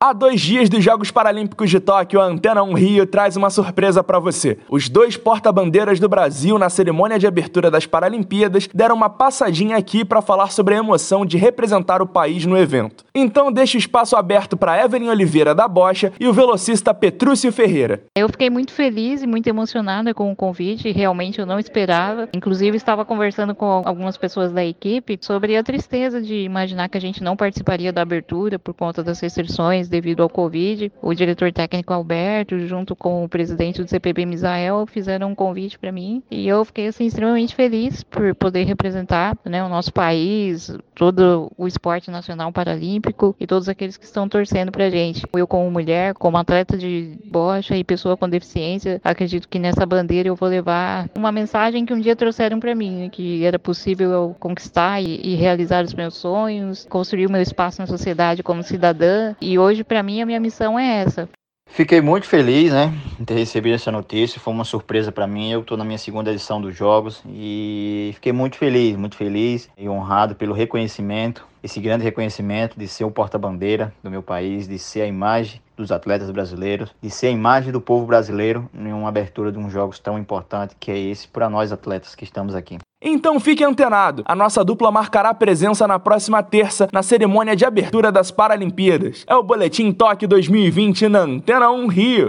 Há dois dias dos Jogos Paralímpicos de Tóquio, a Antena 1 Rio traz uma surpresa para você. Os dois porta-bandeiras do Brasil na cerimônia de abertura das Paralimpíadas deram uma passadinha aqui para falar sobre a emoção de representar o país no evento. Então deixa o espaço aberto para Evelyn Oliveira da Bocha e o velocista Petrúcio Ferreira. Eu fiquei muito feliz e muito emocionada com o convite, realmente eu não esperava. Inclusive estava conversando com algumas pessoas da equipe sobre a tristeza de imaginar que a gente não participaria da abertura por conta das restrições devido ao Covid. O diretor técnico Alberto, junto com o presidente do CPB Misael, fizeram um convite para mim e eu fiquei assim extremamente feliz por poder representar né, o nosso país, todo o esporte nacional paralímpico e todos aqueles que estão torcendo para gente. Eu como mulher, como atleta de bocha e pessoa com deficiência, acredito que nessa bandeira eu vou levar uma mensagem que um dia trouxeram para mim, né, que era possível eu conquistar e, e realizar os meus sonhos, construir o meu espaço na sociedade como cidadã e hoje hoje, para mim, a minha missão é essa. Fiquei muito feliz, né, ter recebido essa notícia. Foi uma surpresa para mim. Eu estou na minha segunda edição dos Jogos e fiquei muito feliz, muito feliz e honrado pelo reconhecimento, esse grande reconhecimento de ser o porta-bandeira do meu país, de ser a imagem dos atletas brasileiros, de ser a imagem do povo brasileiro em uma abertura de um jogos tão importante que é esse para nós atletas que estamos aqui. Então fique antenado. A nossa dupla marcará presença na próxima terça na cerimônia de abertura das Paralimpíadas. É o Boletim Toque 2020 na Antena 1 Rio.